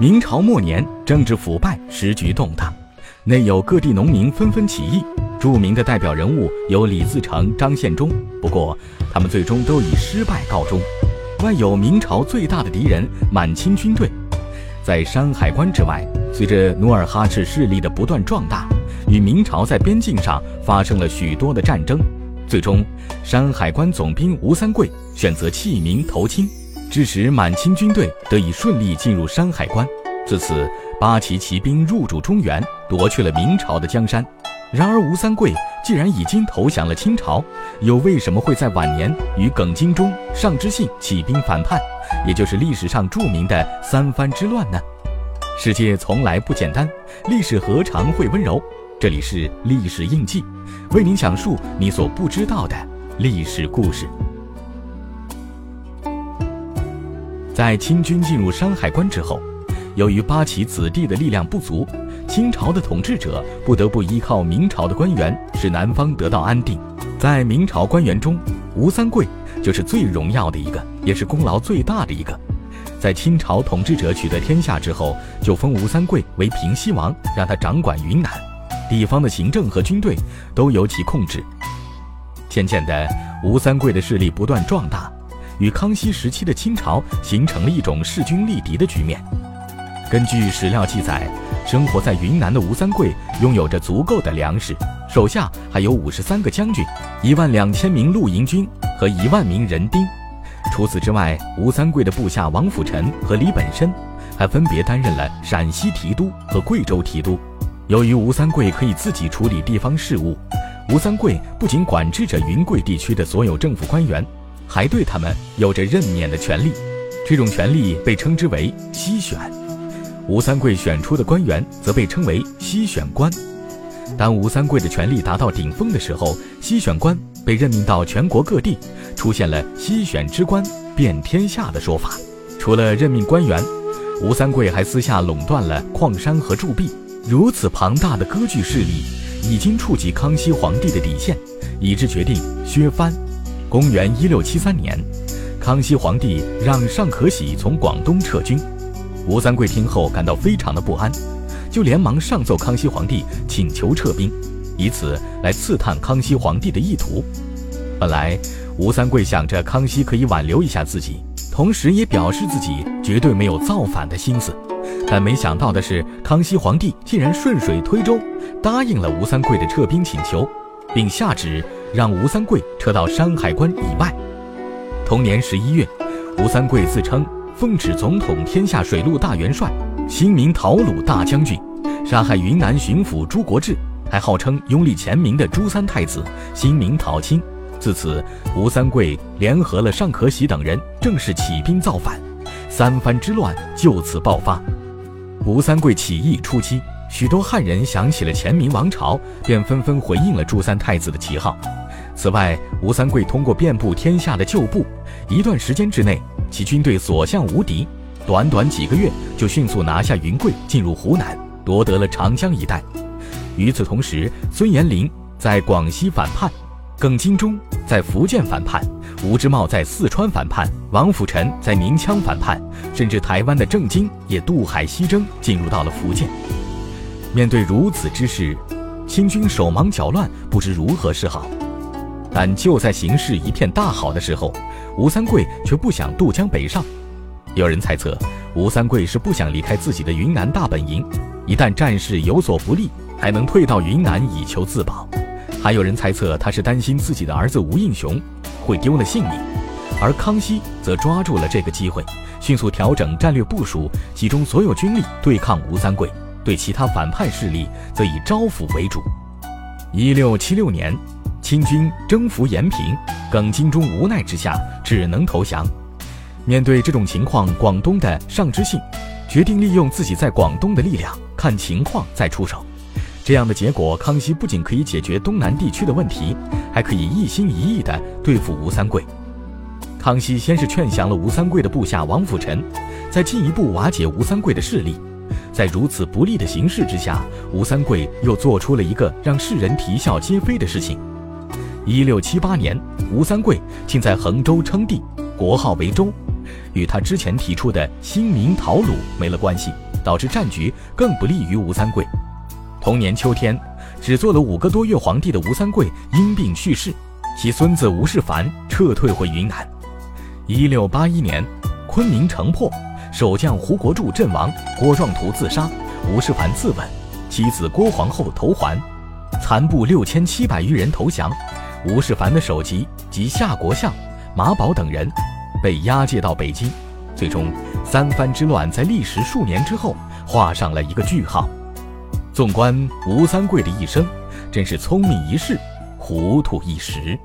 明朝末年，政治腐败，时局动荡，内有各地农民纷纷起义。著名的代表人物有李自成、张献忠，不过他们最终都以失败告终。外有明朝最大的敌人满清军队，在山海关之外，随着努尔哈赤势力的不断壮大，与明朝在边境上发生了许多的战争。最终，山海关总兵吴三桂选择弃明投清，致使满清军队得以顺利进入山海关。自此，八旗骑兵入主中原，夺去了明朝的江山。然而，吴三桂既然已经投降了清朝，又为什么会在晚年与耿精忠、尚之信起兵反叛，也就是历史上著名的三藩之乱呢？世界从来不简单，历史何尝会温柔？这里是历史印记，为您讲述你所不知道的历史故事。在清军进入山海关之后，由于八旗子弟的力量不足。清朝的统治者不得不依靠明朝的官员，使南方得到安定。在明朝官员中，吴三桂就是最荣耀的一个，也是功劳最大的一个。在清朝统治者取得天下之后，就封吴三桂为平西王，让他掌管云南地方的行政和军队都由其控制。渐渐的，吴三桂的势力不断壮大，与康熙时期的清朝形成了一种势均力敌的局面。根据史料记载。生活在云南的吴三桂拥有着足够的粮食，手下还有五十三个将军，一万两千名露营军和一万名人丁。除此之外，吴三桂的部下王辅臣和李本身还分别担任了陕西提督和贵州提督。由于吴三桂可以自己处理地方事务，吴三桂不仅管制着云贵地区的所有政府官员，还对他们有着任免的权利。这种权利被称之为西选。吴三桂选出的官员则被称为西选官。当吴三桂的权力达到顶峰的时候，西选官被任命到全国各地，出现了“西选之官遍天下”的说法。除了任命官员，吴三桂还私下垄断了矿山和铸币。如此庞大的割据势力，已经触及康熙皇帝的底线，以致决定削藩。公元一六七三年，康熙皇帝让尚可喜从广东撤军。吴三桂听后感到非常的不安，就连忙上奏康熙皇帝，请求撤兵，以此来刺探康熙皇帝的意图。本来吴三桂想着康熙可以挽留一下自己，同时也表示自己绝对没有造反的心思，但没想到的是，康熙皇帝竟然顺水推舟，答应了吴三桂的撤兵请求，并下旨让吴三桂撤到山海关以外。同年十一月，吴三桂自称。奉旨总统天下水陆大元帅，新明讨虏大将军，杀害云南巡抚朱国治，还号称拥立前明的朱三太子，新明讨清。自此，吴三桂联合了尚可喜等人，正式起兵造反，三藩之乱就此爆发。吴三桂起义初期，许多汉人想起了前明王朝，便纷纷回应了朱三太子的旗号。此外，吴三桂通过遍布天下的旧部，一段时间之内。其军队所向无敌，短短几个月就迅速拿下云贵，进入湖南，夺得了长江一带。与此同时，孙延龄在广西反叛，耿精忠在福建反叛，吴之茂在四川反叛，王辅臣在宁羌反叛，甚至台湾的郑经也渡海西征，进入到了福建。面对如此之势，清军手忙脚乱，不知如何是好。但就在形势一片大好的时候，吴三桂却不想渡江北上。有人猜测，吴三桂是不想离开自己的云南大本营，一旦战事有所不利，还能退到云南以求自保。还有人猜测，他是担心自己的儿子吴应熊会丢了性命。而康熙则抓住了这个机会，迅速调整战略部署，集中所有军力对抗吴三桂，对其他反叛势力则以招抚为主。一六七六年。清军征服延平，耿精忠无奈之下只能投降。面对这种情况，广东的尚之信决定利用自己在广东的力量，看情况再出手。这样的结果，康熙不仅可以解决东南地区的问题，还可以一心一意地对付吴三桂。康熙先是劝降了吴三桂的部下王辅臣，再进一步瓦解吴三桂的势力。在如此不利的形势之下，吴三桂又做出了一个让世人啼笑皆非的事情。一六七八年，吴三桂竟在衡州称帝，国号为周，与他之前提出的新明讨虏没了关系，导致战局更不利于吴三桂。同年秋天，只做了五个多月皇帝的吴三桂因病去世，其孙子吴世蕃撤退回云南。一六八一年，昆明城破，守将胡国柱阵亡，郭壮图自杀，吴世凡自刎，妻子郭皇后投还，残部六千七百余人投降。吴世凡的首级及夏国相、马宝等人被押解到北京，最终三藩之乱在历时数年之后画上了一个句号。纵观吴三桂的一生，真是聪明一世，糊涂一时。